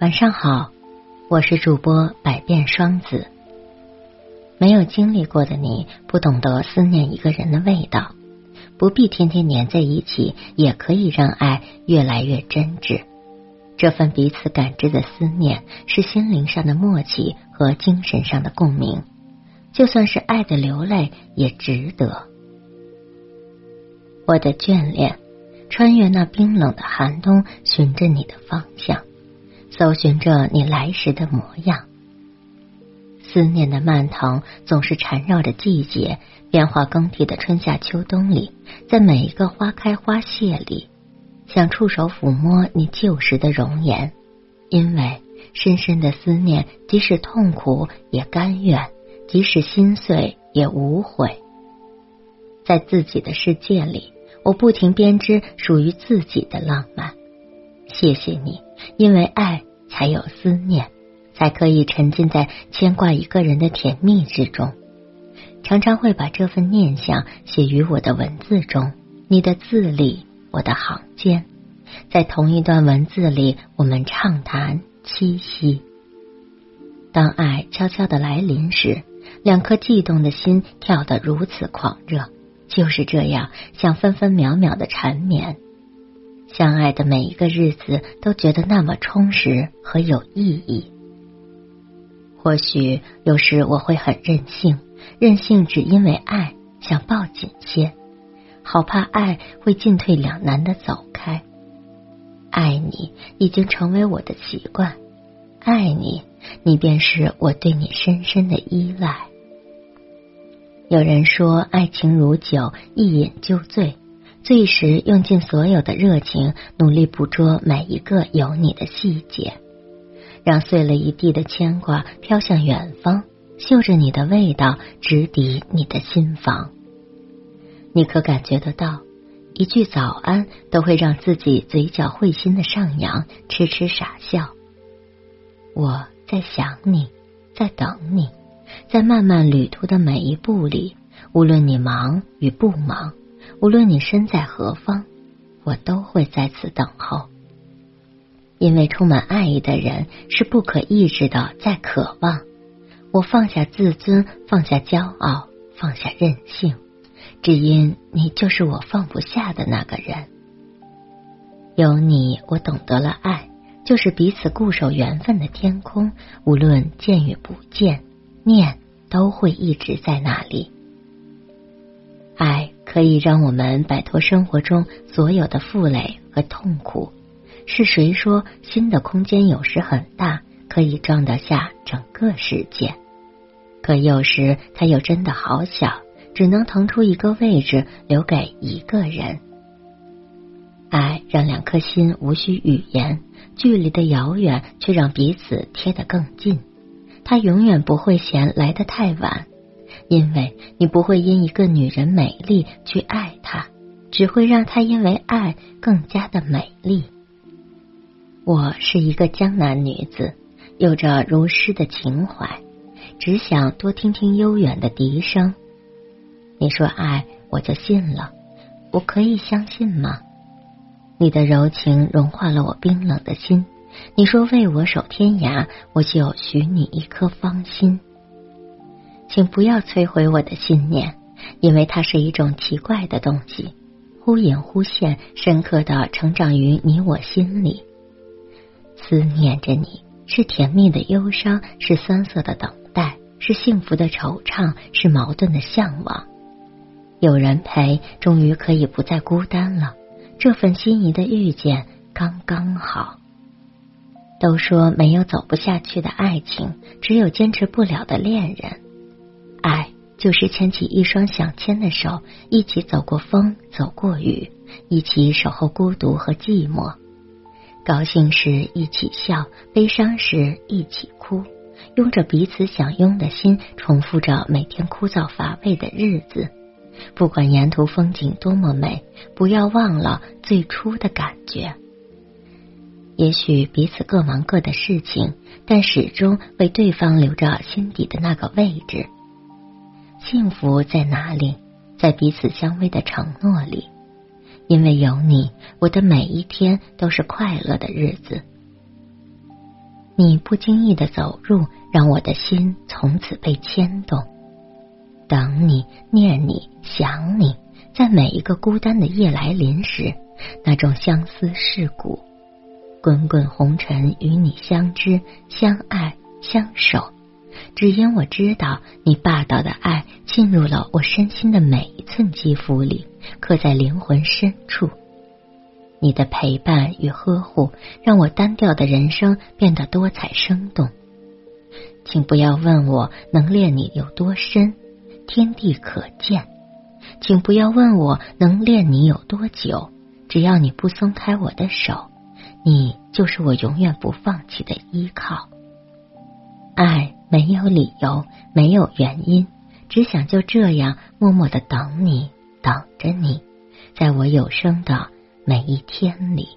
晚上好，我是主播百变双子。没有经历过的你，不懂得思念一个人的味道，不必天天黏在一起，也可以让爱越来越真挚。这份彼此感知的思念，是心灵上的默契和精神上的共鸣。就算是爱的流泪，也值得。我的眷恋，穿越那冰冷的寒冬，寻着你的方向，搜寻着你来时的模样。思念的蔓藤总是缠绕着季节变化更替的春夏秋冬里，在每一个花开花谢里，想触手抚摸你旧时的容颜，因为深深的思念，即使痛苦也甘愿。即使心碎也无悔，在自己的世界里，我不停编织属于自己的浪漫。谢谢你，因为爱才有思念，才可以沉浸在牵挂一个人的甜蜜之中。常常会把这份念想写于我的文字中，你的字里，我的行间，在同一段文字里，我们畅谈七夕。当爱悄悄的来临时。两颗悸动的心跳得如此狂热，就是这样，像分分秒秒的缠绵。相爱的每一个日子都觉得那么充实和有意义。或许有时我会很任性，任性只因为爱，想抱紧些，好怕爱会进退两难的走开。爱你已经成为我的习惯，爱你，你便是我对你深深的依赖。有人说，爱情如酒，一饮就醉。最时用尽所有的热情，努力捕捉每一个有你的细节，让碎了一地的牵挂飘向远方，嗅着你的味道，直抵你的心房。你可感觉得到，一句早安都会让自己嘴角会心的上扬，痴痴傻笑。我在想你，在等你。在漫漫旅途的每一步里，无论你忙与不忙，无论你身在何方，我都会在此等候。因为充满爱意的人是不可抑制的在渴望。我放下自尊，放下骄傲，放下任性，只因你就是我放不下的那个人。有你，我懂得了爱，就是彼此固守缘分的天空，无论见与不见。念都会一直在那里。爱可以让我们摆脱生活中所有的负累和痛苦。是谁说心的空间有时很大，可以装得下整个世界？可有时它又真的好小，只能腾出一个位置留给一个人。爱让两颗心无需语言，距离的遥远却让彼此贴得更近。他永远不会嫌来的太晚，因为你不会因一个女人美丽去爱她，只会让她因为爱更加的美丽。我是一个江南女子，有着如诗的情怀，只想多听听悠远的笛声。你说爱，我就信了，我可以相信吗？你的柔情融化了我冰冷的心。你说为我守天涯，我就许你一颗芳心。请不要摧毁我的信念，因为它是一种奇怪的东西，忽隐忽现，深刻的成长于你我心里。思念着你，是甜蜜的忧伤，是酸涩的等待，是幸福的惆怅，是矛盾的向往。有人陪，终于可以不再孤单了。这份心仪的遇见，刚刚好。都说没有走不下去的爱情，只有坚持不了的恋人。爱就是牵起一双想牵的手，一起走过风，走过雨，一起守候孤独和寂寞。高兴时一起笑，悲伤时一起哭，拥着彼此想拥的心，重复着每天枯燥乏味的日子。不管沿途风景多么美，不要忘了最初的感觉。也许彼此各忙各的事情，但始终为对方留着心底的那个位置。幸福在哪里？在彼此相偎的承诺里。因为有你，我的每一天都是快乐的日子。你不经意的走入，让我的心从此被牵动。等你，念你，想你，在每一个孤单的夜来临时，那种相思世故，滚滚红尘与你相知、相爱、相守，只因我知道你霸道的爱进入了我身心的每一寸肌肤里，刻在灵魂深处。你的陪伴与呵护，让我单调的人生变得多彩生动。请不要问我能恋你有多深。天地可见，请不要问我能恋你有多久。只要你不松开我的手，你就是我永远不放弃的依靠。爱没有理由，没有原因，只想就这样默默的等你，等着你，在我有生的每一天里。